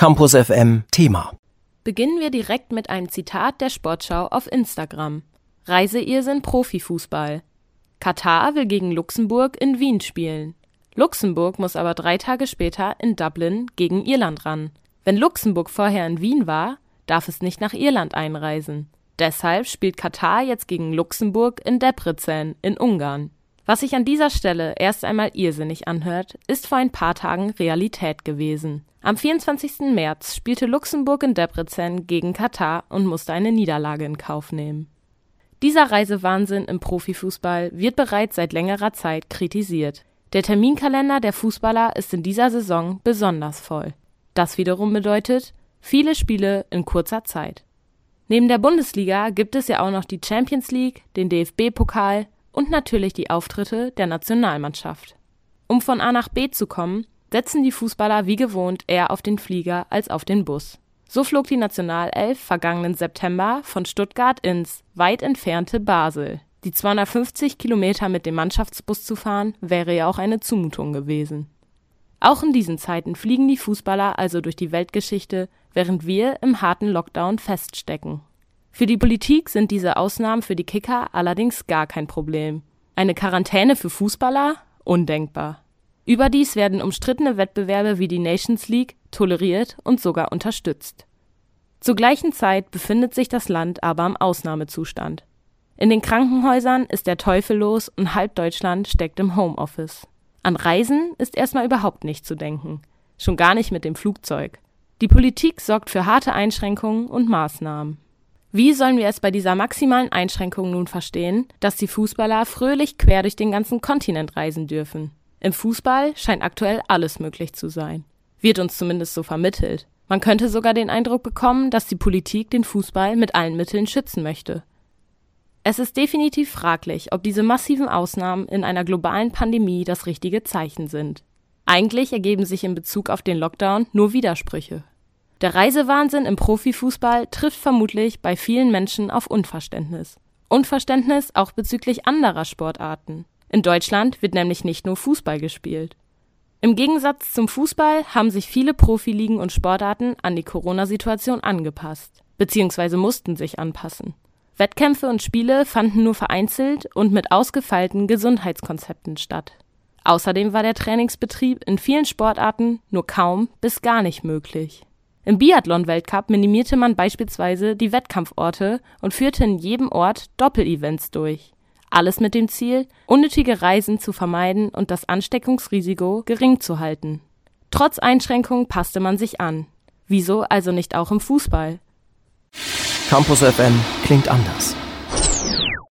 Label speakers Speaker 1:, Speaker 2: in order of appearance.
Speaker 1: Campus FM Thema.
Speaker 2: Beginnen wir direkt mit einem Zitat der Sportschau auf Instagram. Reiseirrsinn Profifußball. Katar will gegen Luxemburg in Wien spielen. Luxemburg muss aber drei Tage später in Dublin gegen Irland ran. Wenn Luxemburg vorher in Wien war, darf es nicht nach Irland einreisen. Deshalb spielt Katar jetzt gegen Luxemburg in Debrecen in Ungarn. Was sich an dieser Stelle erst einmal irrsinnig anhört, ist vor ein paar Tagen Realität gewesen. Am 24. März spielte Luxemburg in Debrecen gegen Katar und musste eine Niederlage in Kauf nehmen. Dieser Reisewahnsinn im Profifußball wird bereits seit längerer Zeit kritisiert. Der Terminkalender der Fußballer ist in dieser Saison besonders voll. Das wiederum bedeutet viele Spiele in kurzer Zeit. Neben der Bundesliga gibt es ja auch noch die Champions League, den DFB-Pokal und natürlich die Auftritte der Nationalmannschaft. Um von A nach B zu kommen, setzen die Fußballer wie gewohnt eher auf den Flieger als auf den Bus. So flog die Nationalelf vergangenen September von Stuttgart ins weit entfernte Basel. Die 250 Kilometer mit dem Mannschaftsbus zu fahren, wäre ja auch eine Zumutung gewesen. Auch in diesen Zeiten fliegen die Fußballer also durch die Weltgeschichte, während wir im harten Lockdown feststecken. Für die Politik sind diese Ausnahmen für die Kicker allerdings gar kein Problem. Eine Quarantäne für Fußballer? Undenkbar. Überdies werden umstrittene Wettbewerbe wie die Nations League toleriert und sogar unterstützt. Zur gleichen Zeit befindet sich das Land aber im Ausnahmezustand. In den Krankenhäusern ist der Teufel los und halb Deutschland steckt im Homeoffice. An Reisen ist erstmal überhaupt nicht zu denken, schon gar nicht mit dem Flugzeug. Die Politik sorgt für harte Einschränkungen und Maßnahmen. Wie sollen wir es bei dieser maximalen Einschränkung nun verstehen, dass die Fußballer fröhlich quer durch den ganzen Kontinent reisen dürfen? Im Fußball scheint aktuell alles möglich zu sein. Wird uns zumindest so vermittelt. Man könnte sogar den Eindruck bekommen, dass die Politik den Fußball mit allen Mitteln schützen möchte. Es ist definitiv fraglich, ob diese massiven Ausnahmen in einer globalen Pandemie das richtige Zeichen sind. Eigentlich ergeben sich in Bezug auf den Lockdown nur Widersprüche. Der Reisewahnsinn im Profifußball trifft vermutlich bei vielen Menschen auf Unverständnis. Unverständnis auch bezüglich anderer Sportarten. In Deutschland wird nämlich nicht nur Fußball gespielt. Im Gegensatz zum Fußball haben sich viele Profiligen und Sportarten an die Corona-Situation angepasst, beziehungsweise mussten sich anpassen. Wettkämpfe und Spiele fanden nur vereinzelt und mit ausgefeilten Gesundheitskonzepten statt. Außerdem war der Trainingsbetrieb in vielen Sportarten nur kaum bis gar nicht möglich. Im Biathlon-Weltcup minimierte man beispielsweise die Wettkampforte und führte in jedem Ort Doppelevents durch. Alles mit dem Ziel, unnötige Reisen zu vermeiden und das Ansteckungsrisiko gering zu halten. Trotz Einschränkungen passte man sich an. Wieso also nicht auch im Fußball?
Speaker 1: Campus FM klingt anders.